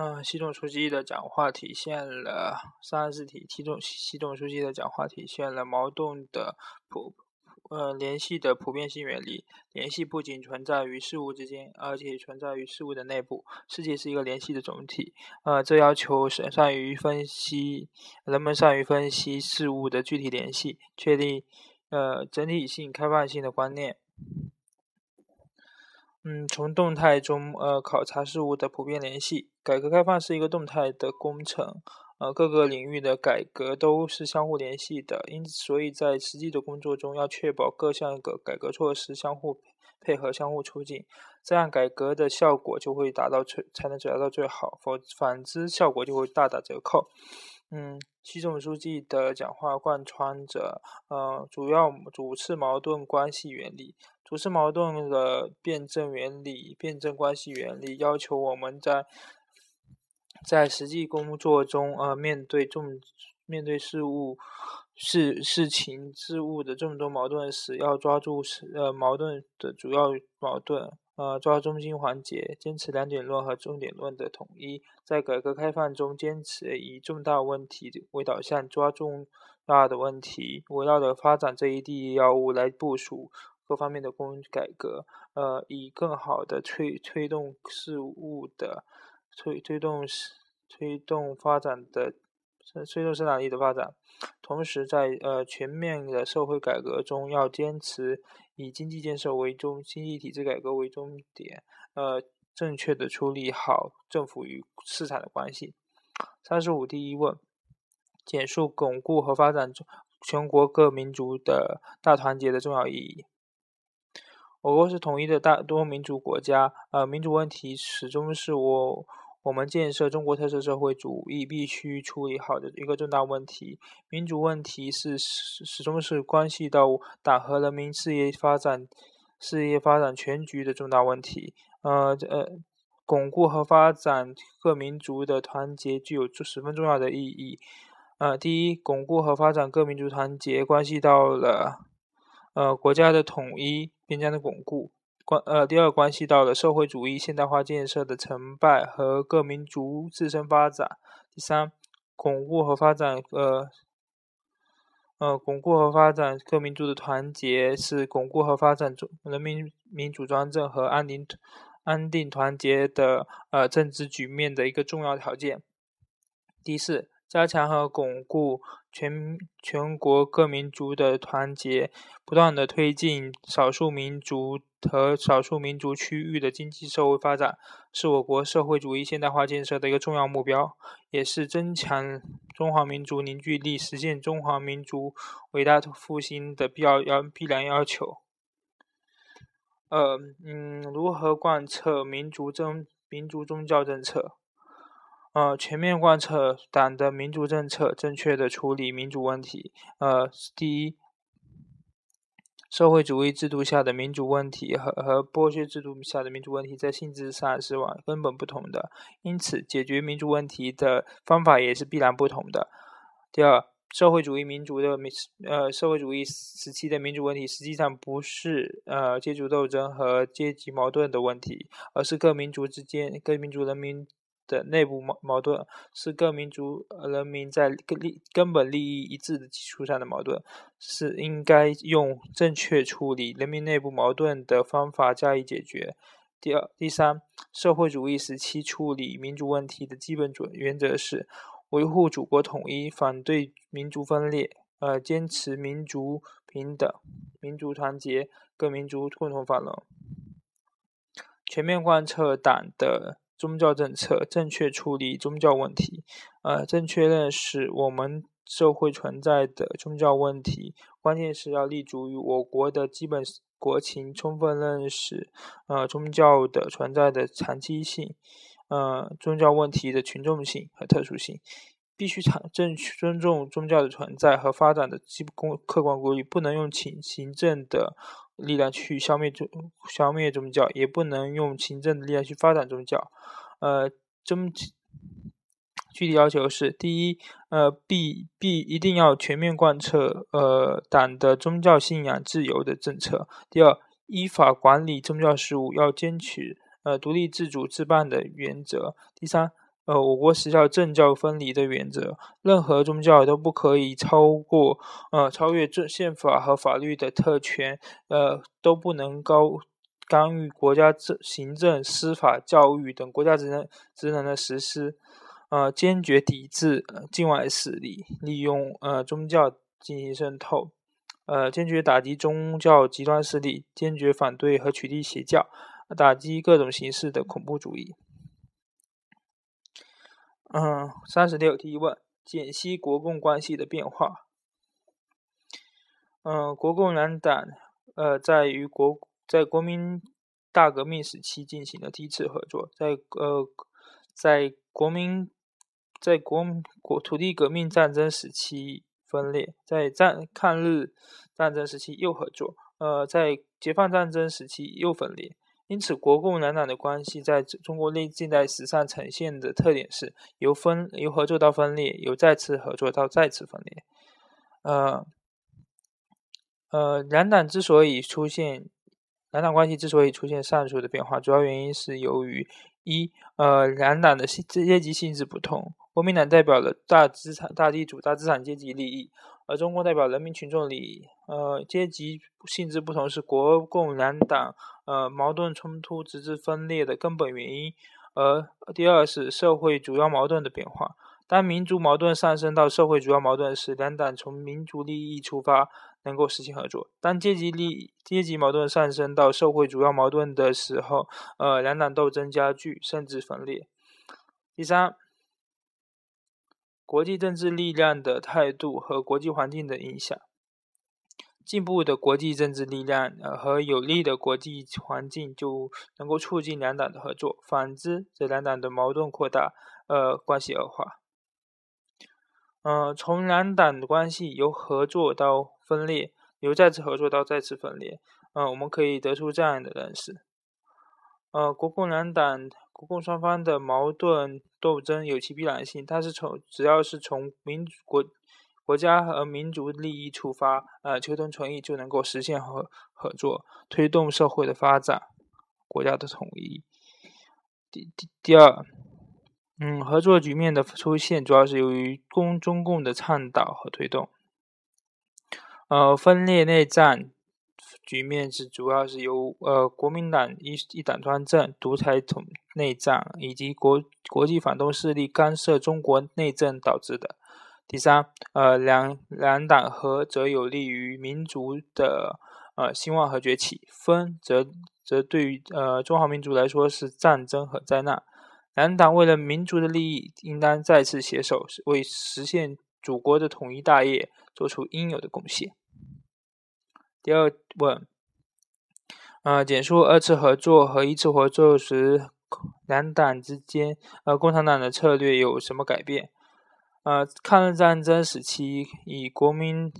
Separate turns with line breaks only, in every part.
嗯，习总书记的讲话体现了三十四题。习总习总书记的讲话体现了矛盾的普呃联系的普遍性原理。联系不仅存在于事物之间，而且存在于事物的内部。世界是一个联系的总体。呃，这要求是善于分析，人们善于分析事物的具体联系，确立呃整体性、开放性的观念。嗯，从动态中呃考察事物的普遍联系。改革开放是一个动态的工程，呃，各个领域的改革都是相互联系的，因此，所以在实际的工作中要确保各项个改革措施相互配合、相互促进，这样改革的效果就会达到最才能达到最好，否反之效果就会大打折扣。嗯，习总书记的讲话贯穿着呃主要主次矛盾关系原理。主次矛盾的辩证原理、辩证关系原理要求我们在在实际工作中，呃，面对众面对事物、事事情、事物的众多矛盾时，要抓住是呃矛盾的主要矛盾，呃，抓中心环节，坚持两点论和重点论的统一。在改革开放中，坚持以重大问题为导向，抓重大的问题，围绕着发展这一第一要务来部署。各方面的工改革，呃，以更好的推推动事物的推推动推动发展的推动生产力的发展，同时在呃全面的社会改革中，要坚持以经济建设为中，经济体制改革为终点，呃，正确的处理好政府与市场的关系。三十五第一问，简述巩固和发展全国各民族的大团结的重要意义。我国是统一的大多民族国家，呃，民族问题始终是我我们建设中国特色社会主义必须处理好的一个重大问题。民主问题是始始终是关系到党和人民事业发展事业发展全局的重大问题。呃呃，巩固和发展各民族的团结具有十分重要的意义。呃，第一，巩固和发展各民族团结，关系到了。呃，国家的统一、边疆的巩固，关呃，第二关系到了社会主义现代化建设的成败和各民族自身发展。第三，巩固和发展呃呃，巩固和发展各民族的团结，是巩固和发展中人民民主专政和安宁安定团结的呃政治局面的一个重要条件。第四。加强和巩固全全国各民族的团结，不断的推进少数民族和少数民族区域的经济社会发展，是我国社会主义现代化建设的一个重要目标，也是增强中华民族凝聚力、实现中华民族伟大复兴的必要要必然要求。呃，嗯，如何贯彻民族宗民族宗教政策？呃，全面贯彻党的民主政策，正确的处理民主问题。呃，第一，社会主义制度下的民主问题和和剥削制度下的民主问题在性质上是往根本不同的，因此解决民主问题的方法也是必然不同的。第二，社会主义民主的民呃社会主义时期的民主问题实际上不是呃阶级斗争和阶级矛盾的问题，而是各民族之间各民族人民。的内部矛矛盾是各民族人民在根利根本利益一致的基础上的矛盾，是应该用正确处理人民内部矛盾的方法加以解决。第二、第三，社会主义时期处理民族问题的基本准原则是维护祖国统一，反对民族分裂，呃，坚持民族平等、民族团结、各民族共同繁荣，全面贯彻党的。宗教政策正确处理宗教问题，呃，正确认识我们社会存在的宗教问题。关键是要立足于我国的基本国情，充分认识呃宗教的存在的长期性，呃宗教问题的群众性和特殊性，必须长正尊重宗教的存在和发展的基本客观规律，不能用行行政的。力量去消灭宗消灭宗教，也不能用行政的力量去发展宗教。呃，宗具体要求是：第一，呃，必必一定要全面贯彻呃党的宗教信仰自由的政策；第二，依法管理宗教事务，要坚持呃独立自主自办的原则；第三，呃，我国实效政教分离的原则，任何宗教都不可以超过呃超越这宪法和法律的特权，呃都不能高干预国家政行政、司法、教育等国家职能职能的实施，呃坚决抵制境外势力利用呃宗教进行渗透，呃坚决打击宗教极端势力，坚决反对和取缔邪教，打击各种形式的恐怖主义。嗯，三十六提问：解析国共关系的变化。嗯，国共两党呃，在于国在国民大革命时期进行了第一次合作，在呃在国民在国国土地革命战争时期分裂，在战抗日战争时期又合作，呃，在解放战争时期又分裂。因此，国共两党的关系在中国内近代史上呈现的特点是由分由合作到分裂，由再次合作到再次分裂。呃呃，两党之所以出现两党关系之所以出现上述的变化，主要原因是由于一呃两党的性阶级性质不同，国民党代表了大资产大地主大资产阶级利益。而中国代表人民群众利益，呃，阶级性质不同是国共两党呃矛盾冲突直至分裂的根本原因。而第二是社会主要矛盾的变化。当民族矛盾上升到社会主要矛盾时，两党从民族利益出发能够实行合作；当阶级利阶级矛盾上升到社会主要矛盾的时候，呃，两党斗争加剧甚至分裂。第三。国际政治力量的态度和国际环境的影响，进步的国际政治力量呃和有利的国际环境就能够促进两党的合作，反之则两党的矛盾扩大，呃关系恶化。嗯，从两党的关系由合作到分裂，由再次合作到再次分裂，嗯，我们可以得出这样的认识：呃，国共两党。国共双方的矛盾斗争有其必然性，它是从只要是从民国国家和民族利益出发，呃，求同存异，就能够实现合合作，推动社会的发展，国家的统一。第第第二，嗯，合作局面的出现主要是由于共中共的倡导和推动，呃，分裂内战。局面是主要是由呃国民党一一党专政、独裁统内战以及国国际反动势力干涉中国内政导致的。第三，呃两两党合则有利于民族的呃兴旺和崛起，分则则对于呃中华民族来说是战争和灾难。两党为了民族的利益，应当再次携手，为实现祖国的统一大业做出应有的贡献。第二问，呃，简述二次合作和一次合作时两党之间，呃，共产党的策略有什么改变？呃，抗日战争时期以国民，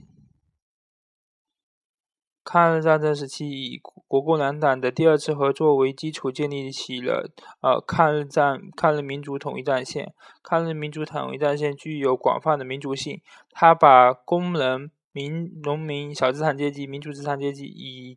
抗日战争时期以国共两党的第二次合作为基础，建立起了呃抗日战、抗日民族统一战线。抗日民族统一战线具有广泛的民族性，它把工人。民、农民、小资产阶级、民主资产阶级以，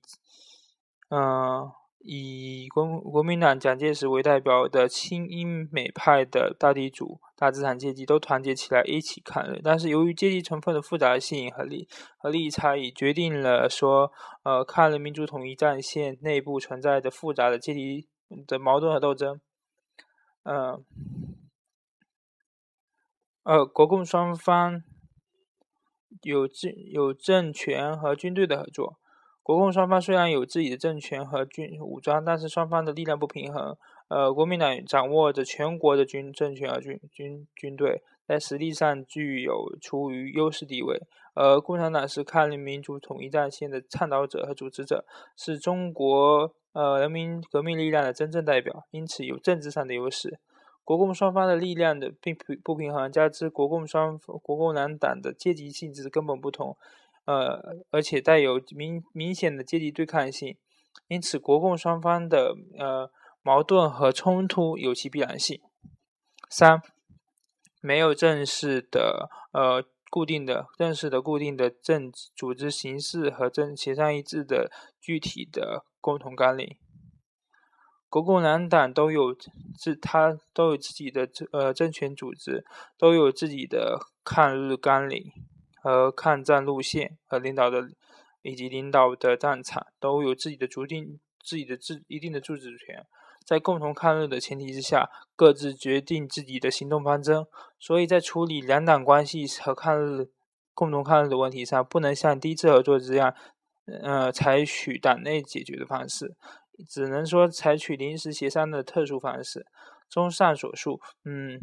嗯，以国国民党蒋介石为代表的亲英美派的大地主、大资产阶级都团结起来一起抗日。但是由于阶级成分的复杂性和利和利益差异，决定了说，呃，抗日民主统一战线内部存在着复杂的阶级的矛盾和斗争。嗯，呃，国共双方。有政有政权和军队的合作，国共双方虽然有自己的政权和军武装，但是双方的力量不平衡。呃，国民党掌握着全国的军政权和军军军队，在实力上具有处于优势地位，而共产党是抗日民族统一战线的倡导者和组织者，是中国呃人民革命力量的真正代表，因此有政治上的优势。国共双方的力量的并不不平衡，加之国共双国共两党的阶级性质根本不同，呃，而且带有明明显的阶级对抗性，因此国共双方的呃矛盾和冲突有其必然性。三，没有正式的呃固定的正式的固定的政组织形式和政协商一致的具体的共同纲领。国共两党都有自他都有自己的政呃政权组织，都有自己的抗日纲领和抗战路线和领导的以及领导的战场，都有自己的决定自己的自一定的自主权。在共同抗日的前提之下，各自决定自己的行动方针。所以在处理两党关系和抗日、共同抗日的问题上，不能像第一次合作这样，呃，采取党内解决的方式，只能说采取临时协商的特殊方式。综上所述，嗯，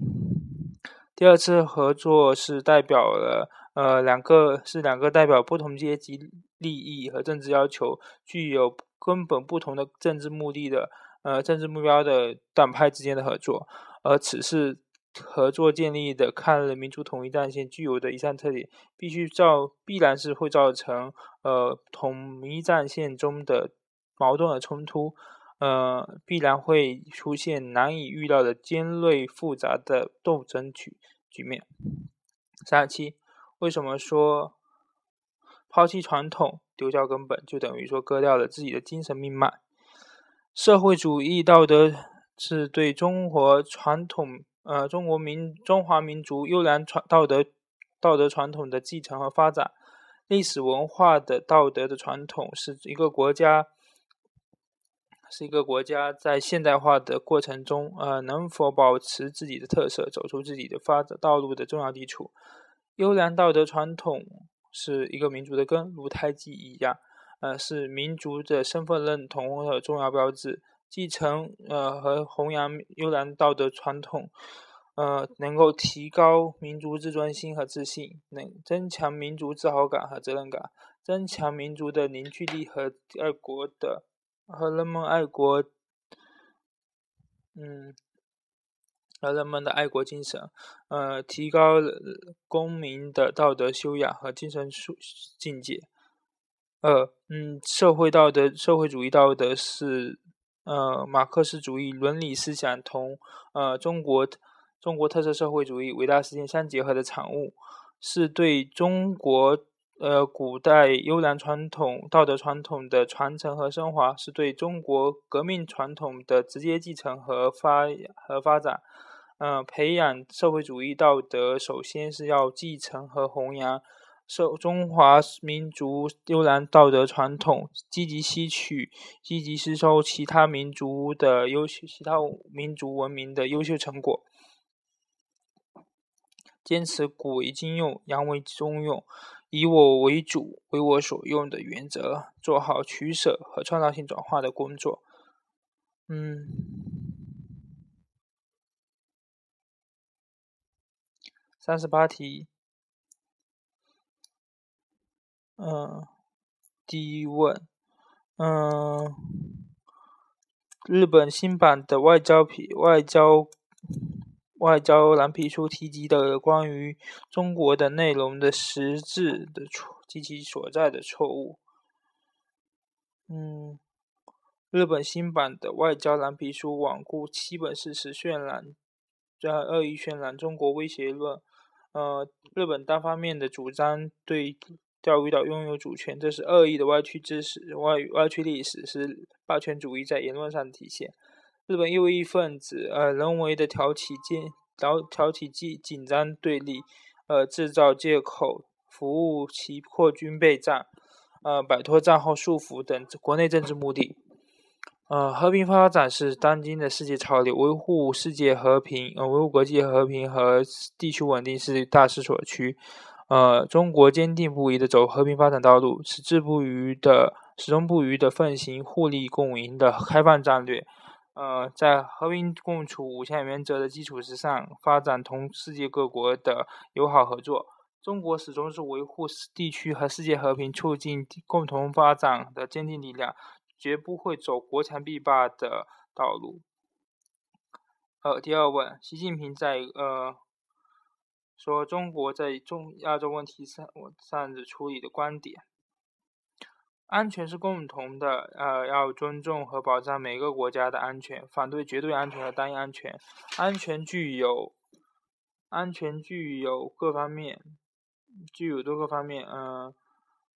第二次合作是代表了呃两个是两个代表不同阶级利益和政治要求，具有根本不同的政治目的的。呃，政治目标的党派之间的合作，而此次合作建立的抗日民族统一战线具有的一项特点，必须造必然是会造成呃统一战线中的矛盾和冲突，呃，必然会出现难以预料的尖锐复杂的斗争局局面。三十七，为什么说抛弃传统，丢掉根本，就等于说割掉了自己的精神命脉？社会主义道德是对中国传统，呃，中国民中华民族优良传道德道德传统的继承和发展。历史文化的道德的传统是一个国家，是一个国家在现代化的过程中，呃，能否保持自己的特色，走出自己的发展道路的重要基础。优良道德传统是一个民族的根，如胎记一样。呃，是民族的身份认同的重要标志。继承呃和弘扬优良道德传统，呃，能够提高民族自尊心和自信，能增强民族自豪感和责任感，增强民族的凝聚力和爱国的和人们爱国，嗯，和人们的爱国精神，呃，提高公民的道德修养和精神素境界。二，嗯，社会道德，社会主义道德是，呃，马克思主义伦理思想同，呃，中国中国特色社会主义伟大实践相结合的产物，是对中国，呃，古代优良传统道德传统的传承和升华，是对中国革命传统的直接继承和发和发展。嗯，培养社会主义道德，首先是要继承和弘扬。受中华民族优良道德传统，积极吸取、积极吸收其他民族的优秀、其他民族文明的优秀成果，坚持古为今用、洋为中用、以我为主、为我所用的原则，做好取舍和创造性转化的工作。嗯，三十八题。嗯，第一问，嗯，日本新版的外交皮外交外交蓝皮书提及的关于中国的内容的实质的错及其所在的错误。嗯，日本新版的外交蓝皮书罔顾基本事实，渲染在恶意渲染中国威胁论。呃，日本单方面的主张对。钓鱼岛拥有主权，这是恶意的歪曲知识、歪歪曲历史，是霸权主义在言论上的体现。日本右翼分子呃人为的挑起紧挑挑起紧紧张对立，呃制造借口，服务其扩军备战，呃摆脱战后束缚等国内政治目的。呃，和平发展是当今的世界潮流，维护世界和平，呃维护国际和平和地区稳定是大势所趋。呃，中国坚定不移的走和平发展道路，矢志不渝的、始终不渝的奉行互利共赢的开放战略。呃，在和平共处五项原则的基础之上，发展同世界各国的友好合作。中国始终是维护地区和世界和平、促进共同发展的坚定力量，绝不会走国强必霸的道路。呃，第二问，习近平在呃。说中国在中亚洲问题上上的处理的观点，安全是共同的，呃，要尊重和保障每个国家的安全，反对绝对安全和单一安全。安全具有，安全具有各方面，具有多个方面，嗯，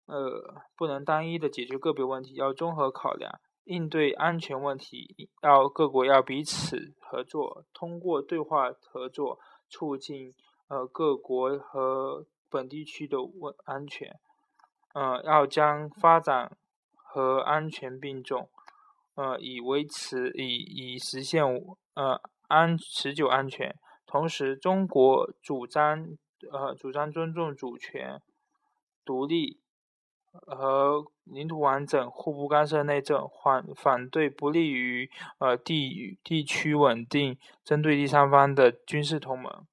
呃，不能单一的解决个别问题，要综合考量。应对安全问题，要各国要彼此合作，通过对话合作，促进呃各国和本地区的问安全。呃，要将发展和安全并重，呃，以维持以以实现呃安持久安全。同时，中国主张呃主张尊重主权、独立和领土完整，互不干涉内政，反反对不利于呃地地区稳定、针对第三方的军事同盟，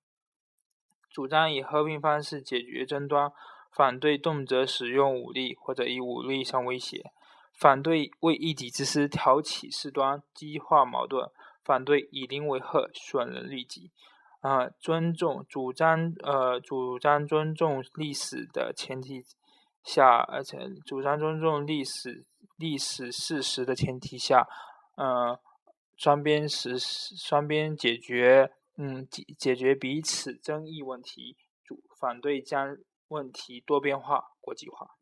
主张以和平方式解决争端。反对动辄使用武力或者以武力相威胁，反对为一己之私挑起事端、激化矛盾，反对以邻为壑、损人利己。啊，尊重主张呃主张尊重历史的前提下，而且主张尊重历史历史事实的前提下，呃，双边实施双边解决嗯解解决彼此争议问题，主反对将。问题多变化、国际化。